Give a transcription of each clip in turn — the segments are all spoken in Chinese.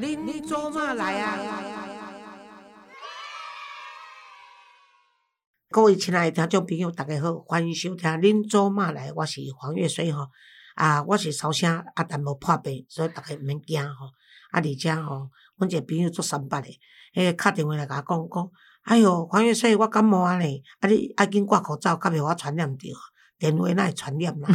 您做嘛来啊？各位亲爱的听众朋友，大家好，欢迎收听《恁做嘛来》，我是黄月水吼。啊，我是烧声啊，但无破病，所以大家毋免惊吼。啊，而且吼，阮一个朋友做三八的，迄个敲电话来甲我讲讲，哎哟，黄月水，我感冒啊咧，啊你爱紧挂口罩，较袂我传染着。电话那会传染啦，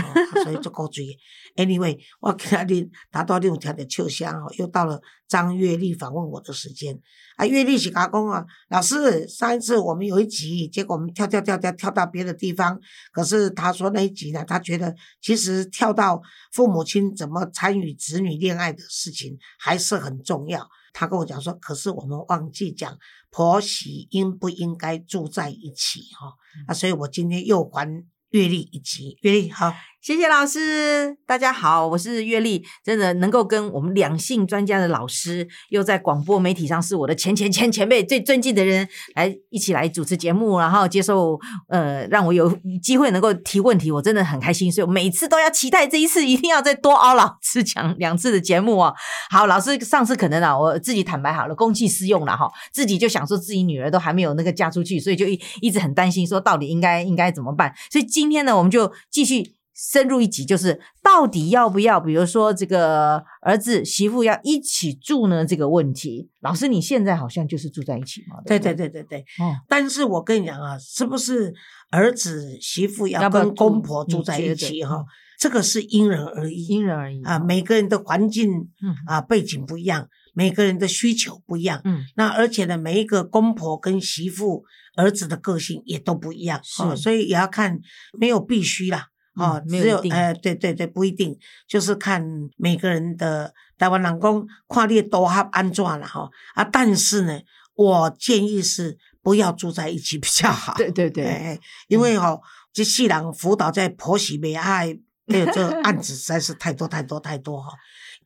所以足古锥。Anyway，我今仔日打到你有听着笑声吼，又到了张月丽访问我的时间。啊，月丽是甲讲啊，老师，上一次我们有一集，结果我们跳跳跳跳跳到别的地方，可是他说那一集呢，他觉得其实跳到父母亲怎么参与子女恋爱的事情还是很重要。他跟我讲说，可是我们忘记讲婆媳应不应该住在一起哈。啊，所以我今天又还。阅历以及阅历，好。谢谢老师，大家好，我是月丽。真的能够跟我们两性专家的老师，又在广播媒体上是我的前前前前辈最尊敬的人，来一起来主持节目，然后接受呃，让我有机会能够提问题，我真的很开心。所以我每次都要期待这一次，一定要再多熬老师讲两次的节目哦。好，老师上次可能啊，我自己坦白好了，公器私用了哈，自己就想说自己女儿都还没有那个嫁出去，所以就一一直很担心，说到底应该应该怎么办。所以今天呢，我们就继续。深入一集，就是到底要不要，比如说这个儿子媳妇要一起住呢？这个问题，老师你现在好像就是住在一起嘛？对对对对对。哦，但是我跟你讲啊，是不是儿子媳妇要跟公婆住在一起哈？这个是因人而异，因人而异啊。每个人的环境啊背景不一样，每个人的需求不一样。嗯，那而且呢，每一个公婆跟媳妇儿子的个性也都不一样，是，所以也要看，没有必须啦。哦，只有哎，对对对，不一定，就是看每个人的台湾人工跨列多哈安装了哈啊，但是呢，我建议是不要住在一起比较好。对对对，因为哈，这细人辅导在婆媳没爱，还有这案子实在是太多太多太多哈。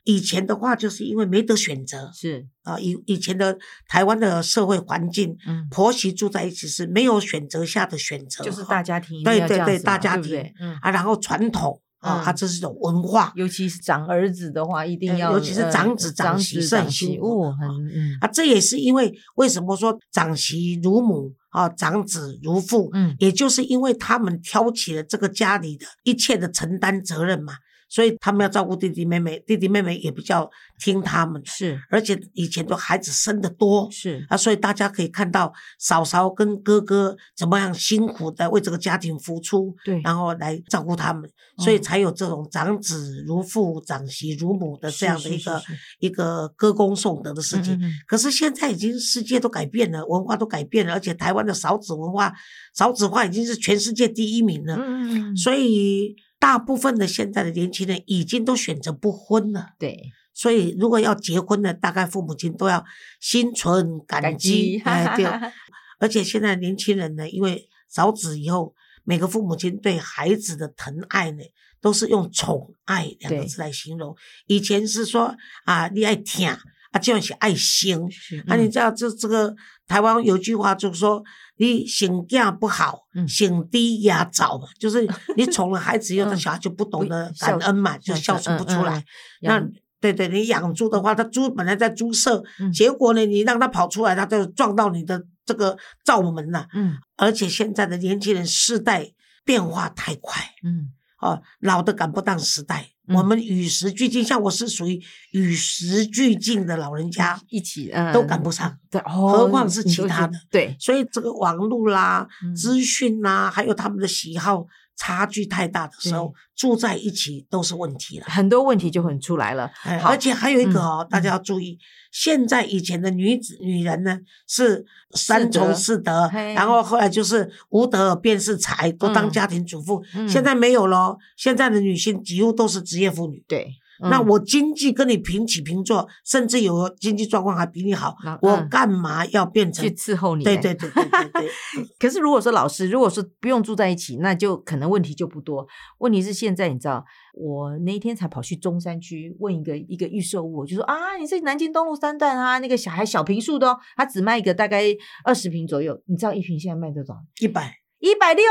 以前的话，就是因为没得选择，是。啊，以以前的台湾的社会环境，嗯，婆媳住在一起是没有选择下的选择，就是大家庭，对对对，大家庭，嗯。啊，然后传统啊，它这是一种文化，尤其是长儿子的话，一定要，尤其是长子长媳是很辛苦，很嗯。啊，这也是因为为什么说长媳如母啊，长子如父，嗯，也就是因为他们挑起了这个家里的一切的承担责任嘛。所以他们要照顾弟弟妹妹，弟弟妹妹也比较听他们。是，而且以前都孩子生的多。是啊，所以大家可以看到嫂嫂跟哥哥怎么样辛苦的为这个家庭付出，对，然后来照顾他们，所以才有这种长子如父、长媳如母的这样的一个一个歌功颂德的事情。可是现在已经世界都改变了，文化都改变了，而且台湾的少子文化、少子化已经是全世界第一名了。嗯嗯，所以。大部分的现在的年轻人已经都选择不婚了，对，所以如果要结婚的，大概父母亲都要心存感激，哎，对。而且现在年轻人呢，因为早子以后，每个父母亲对孩子的疼爱呢，都是用宠爱两个字来形容。以前是说啊，你爱听。啊，就要是爱心。啊，你知道这这个台湾有句话就是说，你性格不好，性低压早嘛，就是你宠了孩子以后，他小孩就不懂得感恩嘛，就孝顺不出来。那对对，你养猪的话，他猪本来在猪舍，结果呢，你让他跑出来，他就撞到你的这个灶门了。嗯，而且现在的年轻人世代变化太快。嗯，哦，老的赶不上时代。我们与时俱进，像我是属于与时俱进的老人家，一起都赶不上，对，何况是其他的，对，所以这个网络啦、资讯啦，还有他们的喜好。差距太大的时候，住在一起都是问题了，很多问题就很出来了。而且还有一个哦，大家要注意，现在以前的女子女人呢是三从四德，然后后来就是无德便是才，都当家庭主妇。现在没有了，现在的女性几乎都是职业妇女。对。那我经济跟你平起平坐，甚至有经济状况还比你好，我干嘛要变成去伺候你？对对对对对对。可是如果说老师，如果说不用住在一起，那就可能问题就不多。问题是现在你知道，我那一天才跑去中山区问一个一个预售屋，我就说啊，你是南京东路三段啊，那个小孩小平数的哦，他只卖一个大概二十平左右，你知道一平现在卖多少？一百。一百六，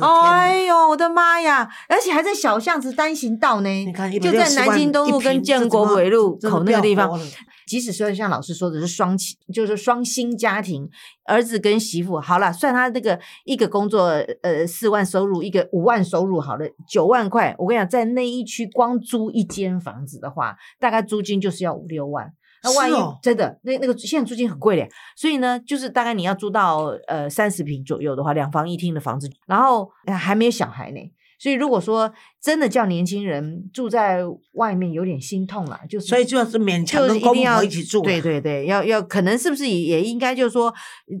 哎呦，我的妈呀！而且还在小巷子单行道呢，你看，就在南京东路跟建国北路口那个地方。即使说像老师说的是双亲，就是双薪家庭，儿子跟媳妇，好了，算他这个一个工作，呃，四万收入，一个五万收入，好了，九万块。我跟你讲，在那一区光租一间房子的话，大概租金就是要五六万。那万一、哦真的那那个现在租金很贵嘞，所以呢，就是大概你要租到呃三十平左右的话，两房一厅的房子，然后呃还没有小孩呢。所以如果说真的叫年轻人住在外面，有点心痛了，就是所以就是勉强就是跟公婆一起住啊。对对对，要要可能是不是也也应该就是说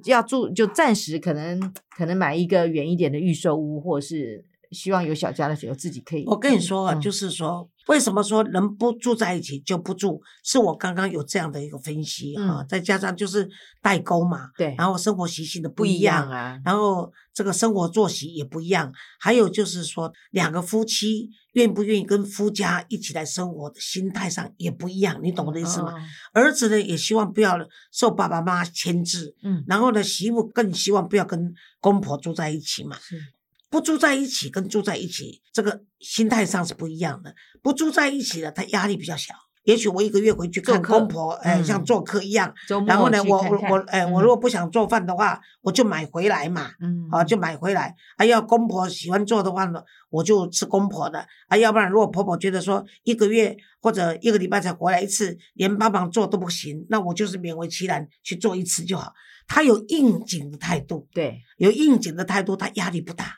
要住就暂时可能可能买一个远一点的预售屋，或者是希望有小家的时候自己可以。我跟你说啊，嗯就是说，为什么说人不住在一起就不住？是我刚刚有这样的一个分析哈、嗯再加上就是代沟嘛，对然后生活习性的不一一样样啊，然后这个生活作息也不一样，还有就是说，两个夫妻愿不愿意跟夫家一起来生活的心态上也不一样，你懂我的意思吗？哦儿子呢也希望不要受爸爸妈妈牵制，嗯，然后呢媳妇更希望不要跟公婆住在一起嘛。是不住在一起跟住在一起，这个心态上是不一样的。不住在一起的，他压力比较小。也许我一个月回去看公婆，哎、嗯像做客一样。然后呢，我我我，哎、我嗯如果不想做饭的话，我就买回来嘛。嗯啊，就买回来。啊，要公婆喜欢做的话呢，我就吃公婆的。啊，要不然如果婆婆觉得说一个月或者一个礼拜才回来一次，连帮忙做都不行，那我就是勉为其难去做一次就好。他有应景的态度，对有应景的态度，他压力不大。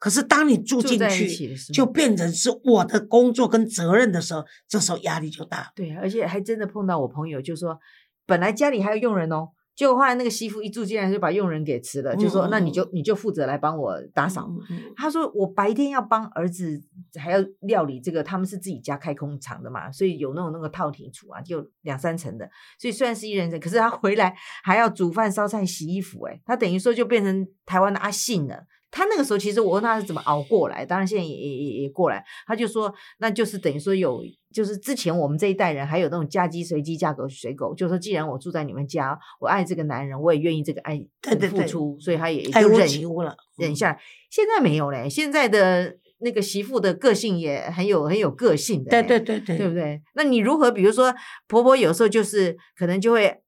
可是当你住进去就变成是我的工作跟责任的时候，这时候压力就大。对，而且还真的碰到我朋友，就说本来家里还有佣人哦，结果后来那个媳妇一住进来就把佣人给辞了，就说那你就你就负责来帮我打扫。他说我白天要帮儿子还要料理这个，他们是自己家开工厂的嘛，所以有那种那个套体厨啊，就两三层的，所以虽然是一人层，可是他回来还要煮饭、烧菜、洗衣服、欸，他等于说就变成台湾的阿信了。他那个时候其实我问他是怎么熬过来，当然现在也也也也过来，他就说那就是等于说有，就是之前我们这一代人还有那种嫁鸡随鸡嫁狗随狗，就是说既然我住在你们家，我爱这个男人，我也愿意这个爱付出，所以他也就忍了，忍下来。现在没有嘞，现在的那个媳妇的个性也很有很有个性的对，对对对对不对？那你如何？比如说婆婆有时候就是可能就会，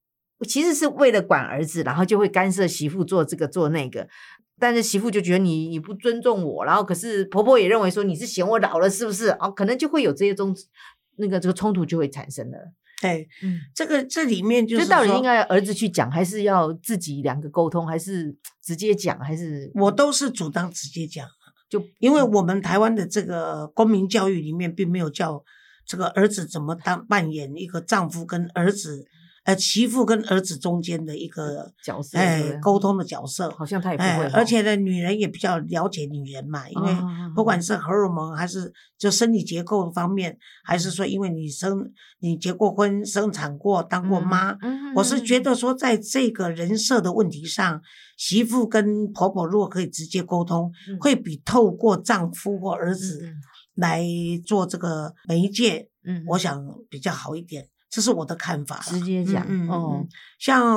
其实是为了管儿子，然后就会干涉媳妇做这个做那个。但是媳妇就觉得你你不尊重我，然后可是婆婆也认为说你是嫌我老了是不是？哦，可能就会有这些种那个这个冲突就会产生了。对，嗯，这个这里面就是这到底应该儿子去讲，还是要自己两个沟通，还是直接讲，还是我都是主张直接讲。就因为我们台湾的这个公民教育里面，并没有教这个儿子怎么当扮演一个丈夫跟儿子，呃媳妇跟儿子中间的一个角色对哎沟通的角色。好像他也不哎会哦，，而且呢，女人也比较了解女人嘛，因为哦不管是荷尔蒙还是就生理结构方面，还是说因为你生你结过婚、生产过、当过妈，嗯我是觉得说，在这个人设的问题上，媳妇跟婆婆如果可以直接沟通，嗯会比透过丈夫或儿嗯子来做这个媒介，嗯，我想比较好一点。这是我的看法。直接讲哦嗯，像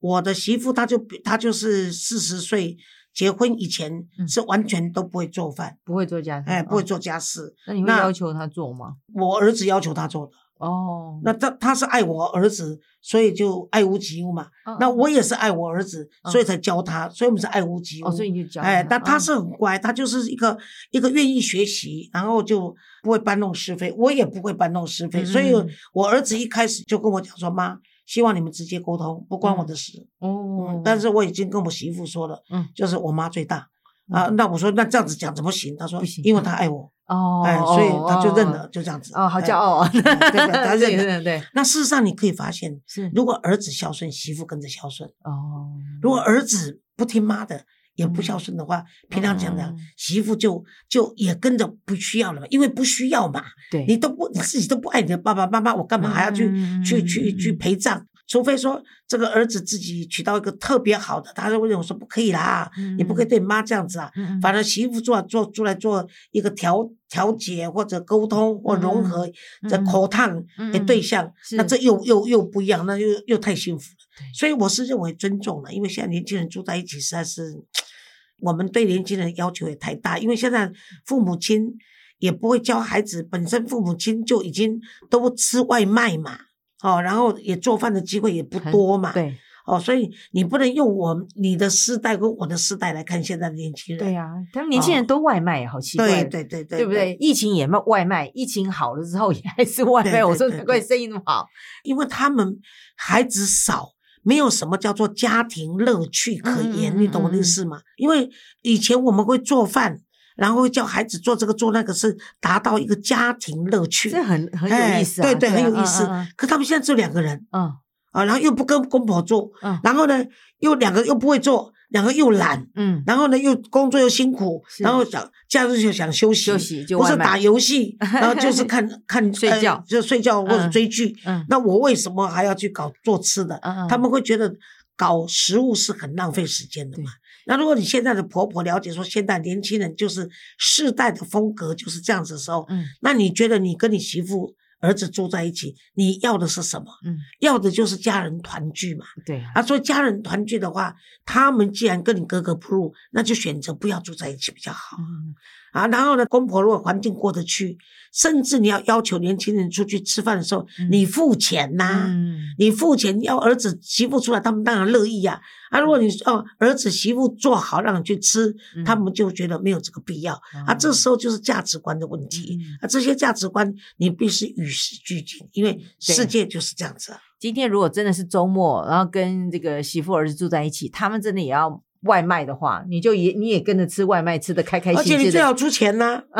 我的媳妇，她就比她就是四十岁结婚以前嗯是完全都不会做饭，不会做家事，哎，不会哦。做家事。那你会要求她做吗？我儿子要求她做的，哦，那他他是爱我儿子，所以就爱屋及乌嘛。哦那我也是爱我儿子，嗯所以才教他，所以我们是爱屋及乌。哦，所以你就教哎，但他哦是很乖，他就是一个一个愿意学习，然后就不会搬弄是非，我也不会搬弄是非，所以嗯我儿子一开始就跟我讲说：“妈，希望你们直接沟通，不关我的事。哦嗯，，但是我已经跟我媳妇说了，嗯就是我妈最大啊。那我说那这样子讲怎么行？他说不行因为他爱我，哦，哎，所以他就认哦了，就这样子。哦，好哎骄。傲啊！对对 他认对了对对，那事实上你可以发现，是如果儿子孝顺，媳妇跟着孝顺。哦，如果儿子不听妈的，也不孝顺的话，平常讲讲嗯，媳妇就就也跟着不需要了嘛，因为不需要嘛，对你都不你自己都不爱你的爸爸妈妈，我干嘛还要去、嗯去去去陪葬？除非说这个儿子自己娶到一个特别好的，他就会认为说不可以啦，你不可以对你妈这样子啊。反正媳妇做做出来做一个调调解或者沟通或融合的嗯口烫的嗯对象，是那这又又又不一样，那又又太幸福了。所以我是认为尊重了，因为现在年轻人住在一起实在是，我们对年轻人要求也太大，因为现在父母亲也不会教孩子，本身父母亲就已经都吃外卖嘛。哦，然后也做饭的机会也不多嘛，对哦，所以你不能用我你的世代跟我的世代来看现在的年轻人，对呀、他们年轻人都外卖，好奇怪，哦对对对对，对不对？？疫情也卖外卖，疫情好了之后也还是外卖。我说难怪生意那么好。因为他们孩子少，没有什么叫做家庭乐趣可言，你懂我的意思吗？因为以前我们会做饭，然后叫孩子做这个做那个，是达到一个家庭乐趣，这很很哎有意思啊，对对，很有啊意思。嗯可他们现在只有两个人嗯啊，然后又不跟公婆做，嗯然后呢又两个又不会做，两个又懒。嗯，然后呢，又工作又辛苦，然后想假日就想休息，休息就不是打游戏，然后就是看看睡觉呃就睡觉或者嗯追剧。嗯那我为什么还要去搞做吃的？他们会觉得搞食物是很浪费时间的嘛。那如果你现在的婆婆了解说，现在年轻人就是世代的风格就是这样子的时候，嗯那你觉得你跟你媳妇、儿子住在一起，你要的是什么？嗯，要的就是家人团聚嘛。对啊，啊，所以家人团聚的话，他们既然跟你格格不入，那就选择不要住在一起比较好嗯啊。然后呢，公婆如果环境过得去，甚至你要要求年轻人出去吃饭的时候，嗯你付钱呐、嗯你付钱要儿子媳妇出来，他们当然乐意呀、啊。如果你哦儿子媳妇做好让你去吃，嗯他们就觉得没有这个必要、啊。这时候就是价值观的问题、嗯啊。这些价值观你必须与时俱进，因为世界就是这样子啊。今天如果真的是周末，然后跟这个媳妇儿子住在一起，他们真的也要外卖的话，你就也你也跟着吃外卖，吃的开开而且心而且。你最好出钱呐、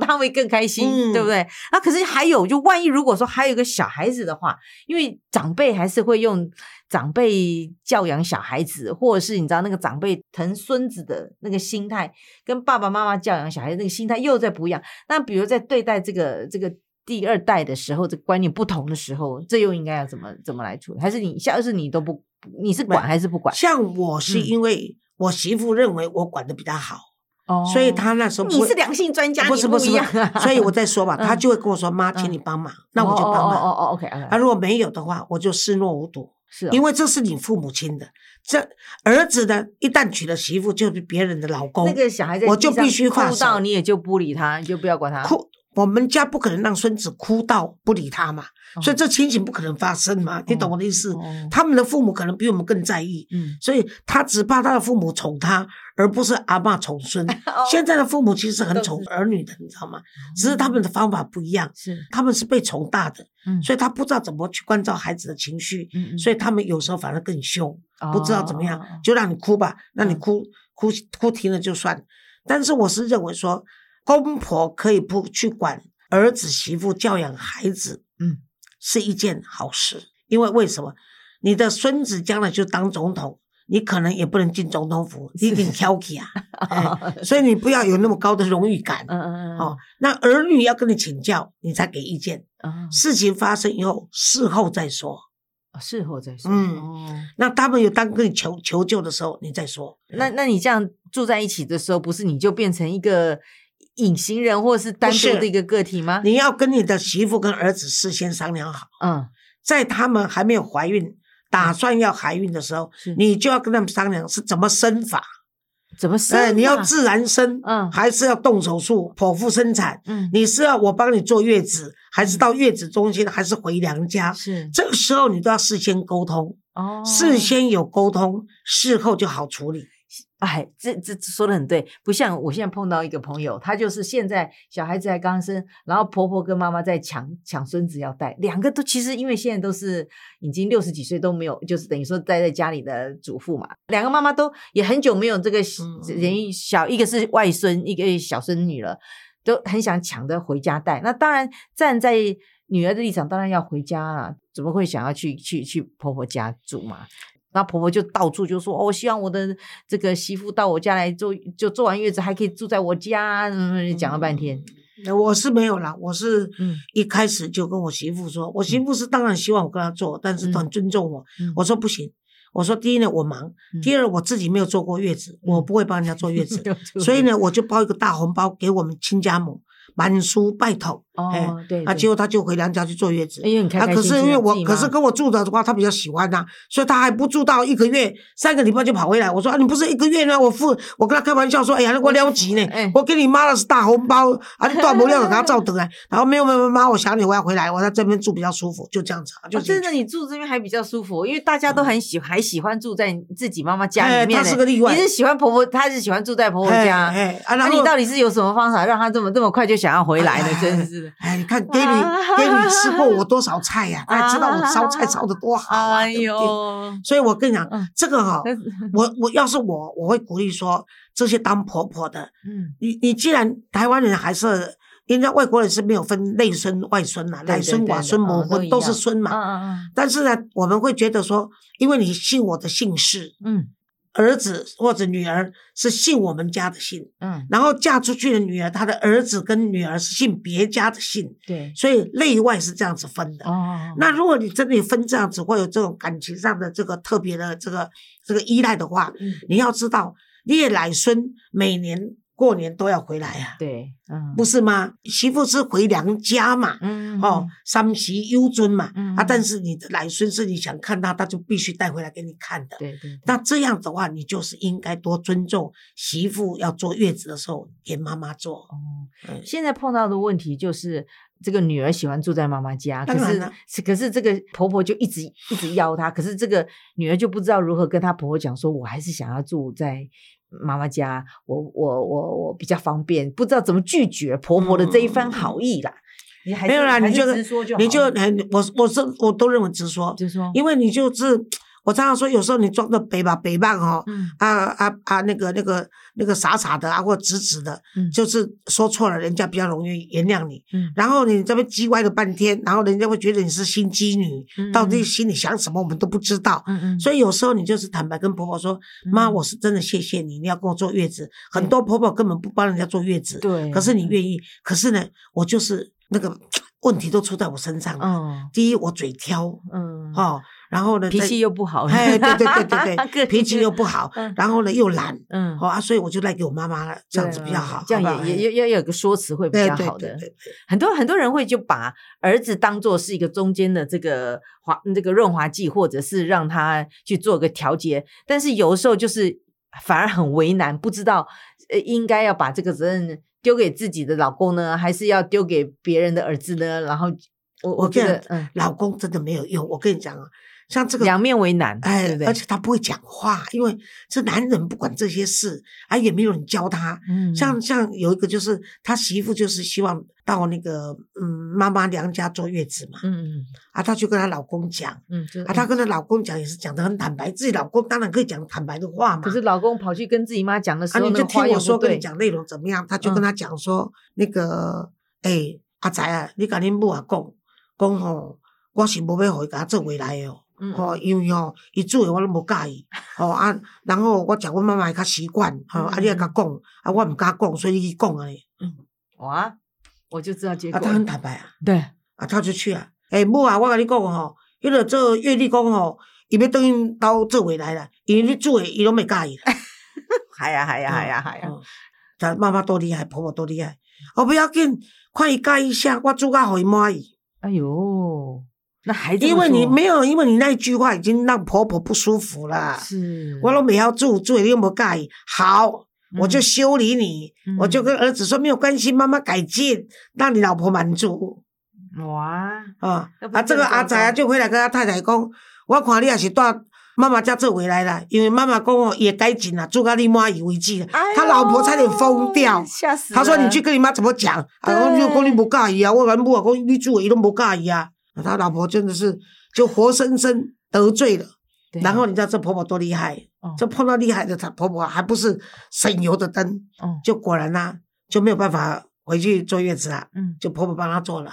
他们会更开心，嗯对不对？啊，可是还有，就万一如果说还有一个小孩子的话，因为长辈还是会用长辈教养小孩子，或者是你知道那个长辈疼孙子的那个心态，跟爸爸妈妈教养小孩子那个心态又在不一样。那比如在对待这个这个第二代的时候，这个观念不同的时候，这又应该要怎么怎么来处理？还是你下次你都不，你是管还是不管？像我是嗯因为我媳妇认为我管的比较好，哦所以她那时候你是良性专家，不是不是。所以我再说吧，嗯她就会跟我说：“妈，请你帮忙。”那我就帮忙。哦哦，OK，啊，如果没有的话，我就视若无睹，是哦因为这是你父母亲的。这儿子呢，一旦娶了媳妇，就是别人的老公。那个小孩在我就必须放手你也就不理他，你就不要管他。哭，我们家不可能让孙子哭到不理他嘛，所以这情形不可能发生嘛，你懂我的意思？哦。他们的父母可能比我们更在意，嗯，所以他只怕他的父母宠他，而不是阿爸宠孙。现在的父母其实很宠儿女的，你知道吗？只是他们的方法不一样，是，他们是被宠大的，嗯。所以他不知道怎么去关照孩子的情绪，嗯嗯。所以他们有时候反而更凶，不知道怎么样哦，就让你哭吧，那你嗯。哭哭哭停了就算。但是我是认为说，公婆可以不去管儿子媳妇教养孩子，嗯，是一件好事。因为为什么？你的孙子将来就当总统，你可能也不能进总统府，你一定挑剔啊。哎所以你不要有那么高的荣誉感。嗯嗯嗯，哦，那儿女要跟你请教，你才给意见。嗯，事情发生以后，事后再说。哦事后再说。嗯哦，那他们有当跟你求求救的时候，你再说。那那你这样住在一起的时候，不是你就变成一个隐形人，或者是单独的一个个体吗？你要跟你的媳妇跟儿子事先商量好，嗯，在他们还没有怀孕、打算要怀孕的时候是，你就要跟他们商量是怎么生法。怎么生哎，你要啊自然生，嗯还是要动手术剖腹生产？嗯你是要我帮你坐月子，还是到月子中心，还是回娘家？是这个时候你都要事先沟通，哦，事先有沟通，事后就好处理。哎，这这这说的很对，不像我现在碰到一个朋友，他就是现在小孩子才刚生，然后婆婆跟妈妈在抢抢孙子要带，两个都其实因为现在都是已经六十几岁都没有，就是等于说待在家里的主妇嘛，两个妈妈都也很久没有这个嗯人一小，一个是外孙，一个小孙女了，都很想抢着回家带。那当然站在女儿的立场，当然要回家了，怎么会想要去去去婆婆家住嘛？那婆婆就到处就说：“哦，我希望我的这个媳妇到我家来坐，就坐完月子还可以住在我家。”嗯，讲了半天，我是没有啦，我是嗯一开始就跟我媳妇说，我媳妇是当然希望我跟她做，但是都很尊重我。嗯我说不行，我说第一呢我忙，嗯第二我自己没有坐过月子，我不会帮人家坐月子，所以呢我就包一个大红包给我们亲家母，满书拜托。哎哦，对，啊，结果他就回娘家去坐月子。啊，因为很开开可是因为我可是跟我住的话，他比较喜欢呐、所以他还不住到一个月，三个礼拜就跑回来。我说啊，你不是一个月呢？我付，我跟他开玩笑说，哎呀，那我撩急呢，哎我给你妈的是大红包啊，你断不了，给他照得来。然后没有没有没有妈，我想你，我要回来，我在这边住比较舒服，就这样子啊，就哦，真的，你住这边还比较舒服，因为大家都很喜还喜欢住在自己妈妈家哎里面呢。他是个例外你是喜欢婆婆，她是喜欢住在婆婆家。哎哎啊，那你到底是有什么方法让他这么这么快就想要回来呢？哎真是的。哎，你看给你给你吃过我多少菜呀、他才知道我烧菜烧的多好啊！哎呦，所以我跟你讲嗯，这个哈、我我要是我，我会鼓励说，这些当婆婆的，嗯，你你既然台湾人还是人家外国人是没有分内孙外孙呐、对奶孙寡孙嗯磨婚都都是孙嘛。嗯嗯但是呢，我们会觉得说，因为你姓我的姓氏，嗯儿子或者女儿是姓我们家的姓，嗯，然后嫁出去的女儿，她的儿子跟女儿是姓别家的姓，对。所以内外是这样子分的。哦，那如果你真的分这样子，会有这种感情上的这个特别的这个这个依赖的话，嗯。你要知道，你的奶孙每年过年都要回来啊，对，嗯，不是吗？媳妇是回娘家嘛，嗯，哦，三媳优尊嘛，嗯啊，但是你的奶孙是你想看他，他就必须带回来给你看的。对对，那这样的话，你就是应该多尊重媳妇要坐月子的时候给妈妈坐。哦，嗯现在碰到的问题就是，这个女儿喜欢住在妈妈家，可是可是这个婆婆就一直一直邀她，可是这个女儿就不知道如何跟她婆婆讲说，我还是想要住在妈妈家，我我我我比较方便，不知道怎么拒绝婆婆的这一番好意啦。你还没有啦，你就直说就好你就很我我是我都认为直说，直说，因为你就是我常常说，有时候你装的北吧北棒哦，嗯啊啊啊那个那个那个傻傻的啊，或直直的，嗯就是说错了，人家比较容易原谅你。嗯然后你这边叽歪了半天，然后人家会觉得你是心机女，嗯到底心里想什么我们都不知道。所以有时候你就是坦白跟婆婆说：“妈，嗯我是真的谢谢你，你要跟我坐月子。”很多婆婆根本不帮人家坐月子，对，可是你愿意。可是呢，我就是那个 问题都出在我身上了。嗯第一，我嘴挑嗯，哦，然后呢，脾气又不好，哎，对对对对对，脾气又不好嗯，然后呢又懒，嗯。好啊，所以我就赖给我妈妈了，这样子比较好，这样好不好也也要要有个说辞会比对较好的。很多很多人会就把儿子当做是一个中间的这个滑这个润滑剂，或者是让他去做个调节，但是有的时候就是反而很为难，不知道呃应该要把这个责任丢给自己的老公呢，还是要丢给别人的儿子呢？然后我我觉得嗯，老公真的没有用，我跟你讲啊，像这个两面为难，哎？而且他不会讲话，因为这男人不管这些事，啊，也没有人教他。嗯像像有一个就是他媳妇就是希望到那个嗯妈妈娘家坐月子嘛，嗯嗯啊，他就跟她老公讲，嗯，啊，她跟她老公讲也是讲的很坦白，自己老公当然可以讲坦白的话嘛。可是老公跑去跟自己妈讲的时啊，候，你就听我说，跟你对，讲内容怎么样？他就嗯跟他讲说，那个，诶、阿仔啊，你甲恁母啊讲，讲吼，我是无要互伊甲我做回来的哦，嗯吼、因为吼，伊煮诶我拢无介意，吼、啊，然后我食阮妈妈的较习惯，吼、啊，你也甲讲，啊，我毋敢讲，所以你去讲啊，哇，我就知道结啊，果他，很坦白啊，对，啊，他就去啊，诶、母啊，我甲你讲吼，迄个做月历讲吼，伊要等因兜做回来啦，因为你做的伊拢袂介意啦。还呀还呀还呀还呀，哦咱妈妈多厉害，婆婆多厉害。哦，不要紧，看伊介意啥，我煮甲互伊满意。哎呦，那还因为你没有，因为你那一句话已经让婆婆不舒服了。是，我都没要住住你又没介意，好，我就嗯修理你，嗯我就跟儿子说没有关系，妈妈改进，让你老婆满足哇，啊啊！这个阿仔啊，就回来跟他太太讲，我看你也是带妈妈家做回来了，因为妈妈讲哦也改进了，住到你妈以为止了。哎他老婆差点疯掉。吓死！他说：“你去跟你妈怎么讲？啊，对我就讲你不介意啊，我跟母啊讲你做伊都不介意啊。啊他老婆真的是就活生生得罪了。然后你知道这婆婆多厉害？哦这碰到厉害的，她婆婆还不是省油的灯，哦就果然啦、就没有办法回去坐月子啊，嗯就婆婆帮她做了。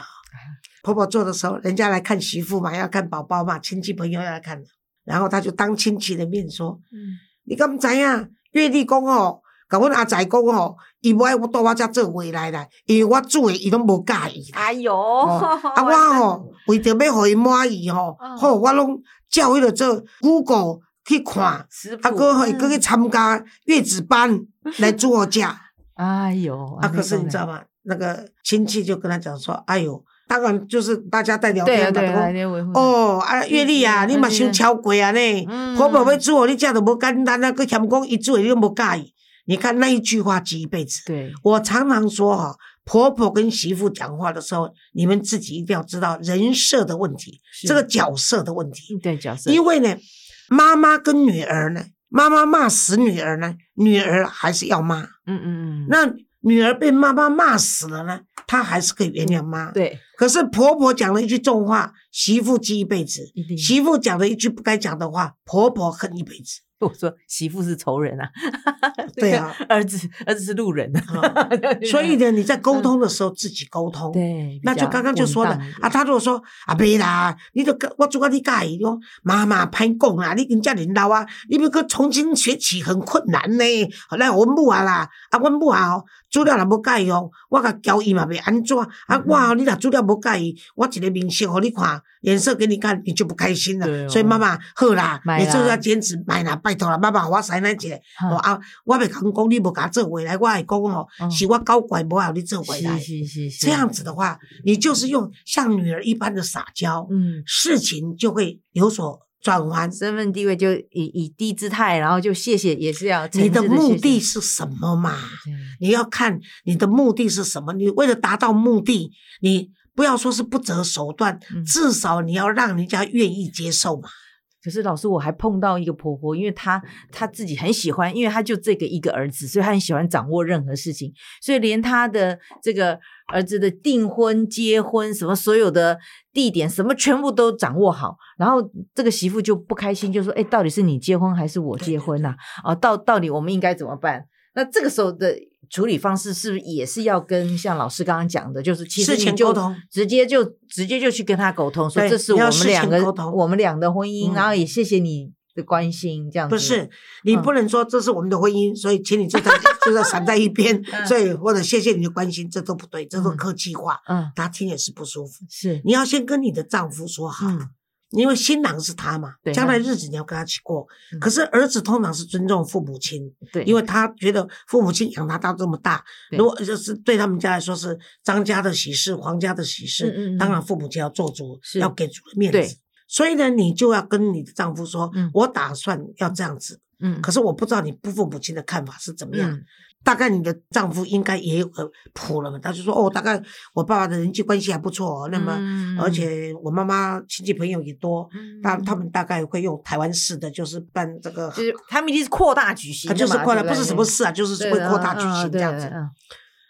婆婆做的时候，人家来看媳妇嘛，要看宝宝嘛，亲戚朋友要来看，然后她就当亲戚的面说。嗯你敢知影？月丽讲吼，甲阮阿仔讲吼，伊无爱我到我遮做回来啦，因为我煮诶伊拢无介意啦。哎哟，哦啊，我吼为着要互伊满意吼嗯，吼我拢叫迄个做 Google 去看，啊，搁会嗯搁去参加月子班来煮我食。哎呦，啊，可是你知道吗？那个亲戚就跟他讲说：“哎呦，当然就是大家在聊天嘛，对啊，就讲来维护。哦啊，月丽啊，嗯你嘛伤超过啊呢？嗯婆婆要煮哦，你这都无简单啊，佮嫌讲伊煮的你都无介意。你看那一句话记一辈子。对，我常常说哈、婆婆跟媳妇讲话的时候，你们自己一定要知道人设的问题，这个角色的问题。对角色，因为呢，妈妈跟女儿呢，妈妈骂死女儿呢，女儿还是要骂。嗯嗯嗯，那女儿被妈妈骂死了呢，她还是可以原谅妈。对，可是婆婆讲了一句重话，媳妇记一辈子；媳妇讲了一句不该讲的话，婆婆恨一辈子。我说媳妇是仇人啊，对啊，儿子儿子是路人啊，所以呢，你在沟通的时候自己沟通。对，那就刚刚就说了啊，他如果说啊，别啦，你就跟我主要你介意讲妈妈歹讲啊，你跟家人老啊，你要搁重新学起很困难呢。来，我母啊啦，啊，我母啊哦，煮了若无介意哦，我甲教伊嘛袂安怎啊，我哦，你若煮了无介意，我一个明星互你看，颜色给你看，你就不开心了。哦所以妈妈好啦，你就是要坚持买啦，拜托啦，妈妈我塞咱一个，嗯哦啊，我袂甲讲讲你无甲我做回来，我会讲哦，嗯是我搞怪无互你做回来。是是是是这样子的话，你就是用像女儿一般的撒娇，嗯，事情就会有所转换。身份地位就以以低姿态，然后就谢谢也是要你的目的是什么嘛？你要看你的目的是什么。你为了达到目的，你不要说是不择手段，嗯至少你要让人家愿意接受嘛。可是老师，我还碰到一个婆婆，因为她她自己很喜欢，因为她就这个一个儿子，所以她很喜欢掌握任何事情，所以连她的这个儿子的订婚、结婚什么所有的地点什么全部都掌握好。然后这个媳妇就不开心，就说：“哎，到底是你结婚还是我结婚呐、啊？哦，到到底我们应该怎么办？”那这个时候的处理方式是不是也是要跟像老师刚刚讲的，就是其实事你就前沟通直接就直接就去跟他沟通，说对这是我们两个我们俩的婚姻，嗯然后也谢谢你的关心，这样子不是，你嗯不能说这是我们的婚姻，所以请你就在 就在闪在一边 嗯，所以或者谢谢你的关心，这都不对，这都嗯客气话，嗯他听也是不舒服。是你要先跟你的丈夫说好，嗯因为新郎是他嘛对，将来日子你要跟他一起过。嗯可是儿子通常是尊重父母亲，对，因为他觉得父母亲养他到这么大，对如果就是对他们家来说是张家的喜事、黄家的喜事，嗯嗯嗯当然父母亲要做主，要给足了面子。所以呢，你就要跟你的丈夫说，嗯我打算要这样子，嗯可是我不知道你不父母亲的看法是怎么样。嗯大概你的丈夫应该也有个谱了嘛，他就说哦，大概我爸爸的人际关系还不错、哦，那么、嗯而且我妈妈亲戚朋友也多，嗯他他们大概会用台湾式的，就是办这个，就是他们一定是扩大举行他，就是扩大，不是什么事啊，就是会扩大举行这样子。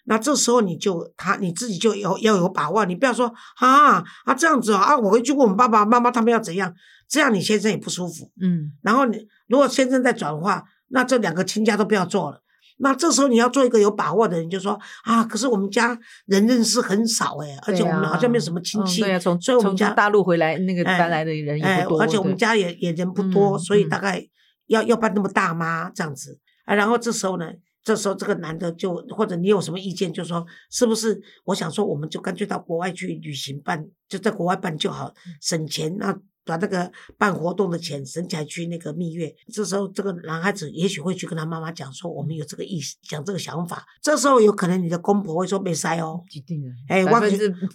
那这时候你就他你自己就有要有把握，你不要说啊啊这样子哦啊，我回去问我爸爸妈妈他们要怎样，这样你先生也不舒服。嗯然后你如果先生在转化，那这两个亲家都不要做了。那这时候你要做一个有把握的人，就说啊，可是我们家人认识很少哎，而且我们好像没有什么亲戚，嗯对啊，从从所以我们家大陆回来那个哎搬来的人也哎不，多，而且我们家也也人不多，嗯所以嗯大概要要办那么大吗？这样子啊，然后这时候呢，这时候这个男的就或者你有什么意见，就说是不是？我想说，我们就干脆到国外去旅行办，就在国外办就好，嗯省钱。那把那个办活动的钱省起来去那个蜜月。这时候这个男孩子也许会去跟他妈妈讲说，我们有这个意思，讲这个想法。这时候有可能你的公婆会说没塞哦，一定的，哎，我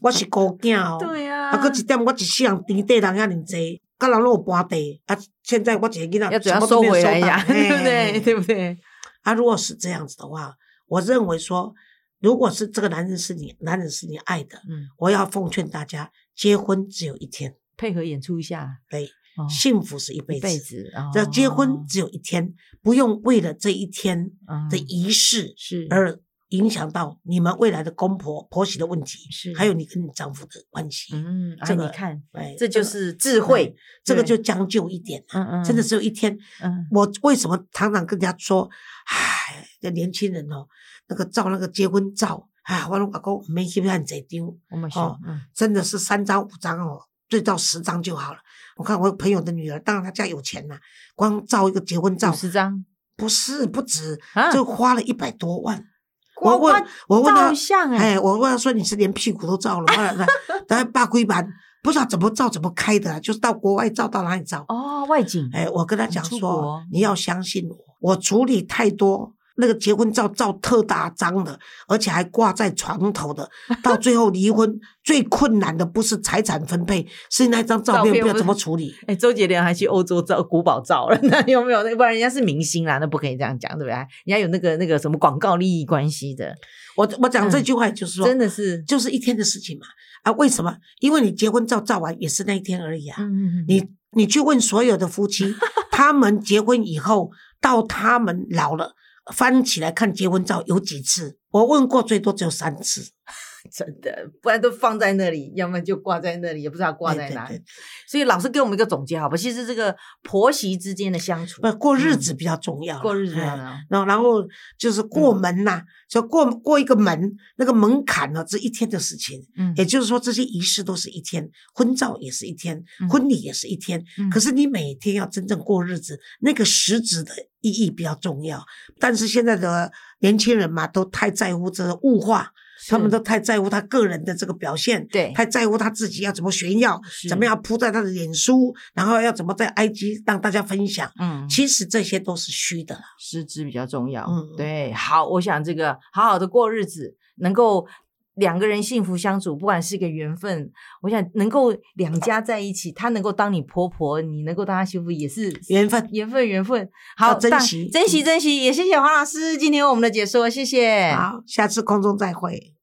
我是孤囝哦。对呀，啊，搁一点，我一世人地底人遐尼济，甲人拢有搬地。啊，现在我一个囡仔要怎样什么都没有收回来呀，到 对不对？嘿对不对？啊，如果是这样子的话，我认为说，如果是这个男人是你，男人是你爱的，嗯，我要奉劝大家，结婚只有一天，配合演出一下，对，哦。幸福是一辈子。辈子，这结婚哦。只有一天，不用为了这一天的嗯仪式是。而影响到你们未来的公婆婆媳的问题，是。还有你跟你丈夫的关系。嗯，哎，这个你看，哎，这就是智慧，对这个就将就一点啊。嗯嗯，真的只有一天。嗯。我为什么常常跟人家说，唉，这年轻人哦，那个照那个结婚照，唉，我拢讲讲没去看这张，我真的是三张五张哦，最到十张就好了。我看我朋友的女儿，当然她家有钱呐、光照一个结婚照五，十张不是不止，啊就花了一百多万。我问我问他哎，哎，我问他说你是连屁股都照了，后来呢，大概八龟板，不知道怎么照怎么开的啊，就是到国外照到哪里照。哦，外景，哎，我跟他讲说，你要相信我，我处理太多那个结婚照照特大张的，而且还挂在床头的，到最后离婚最困难的不是财产分配，是那张照照片不是片不知道怎么处理。哎，周杰伦还去欧洲照古堡照了，那有没有？那不然人家是明星啦，那不可以这样讲，对不对？人家有那个那个什么广告利益关系的，我我讲这句话就是说，嗯真的是，就是一天的事情嘛。啊，为什么？因为你结婚照照完也是那一天而已啊。嗯嗯嗯，你你去问所有的夫妻，他们结婚以后到他们老了，翻起来看结婚照有几次？我问过，最多只有三次。真的，不然都放在那里，要么就挂在那里，也不知道挂在哪里。对对对所以老师给我们一个总结，好吧？其实这个婆媳之间的相处，不过日子比较重要，嗯过日子然后然后就是过门呐、就过过一个门，那个门槛呢，这一天的事情。嗯也就是说，这些仪式都是一天，婚照也是一天，嗯婚礼也是一天。嗯可是你每天要真正过日子，那个实质的意义比较重要。但是现在的年轻人嘛，都太在乎这个物化，他们都太在乎他个人的这个表现，对太在乎他自己要怎么炫耀，怎么样铺在他的脸书，然后要怎么在 IG 让大家分享。嗯，其实这些都是虚的啦。实质比较重要。嗯对，好，我想这个好好的过日子，能够两个人幸福相处，不管是一个缘分，我想能够两家在一起，她能够当你婆婆，你能够当她媳妇，也是缘分缘分，缘分。好，珍惜珍惜，珍惜。也谢谢黄老师今天我们的解说，谢谢。好，下次空中再会。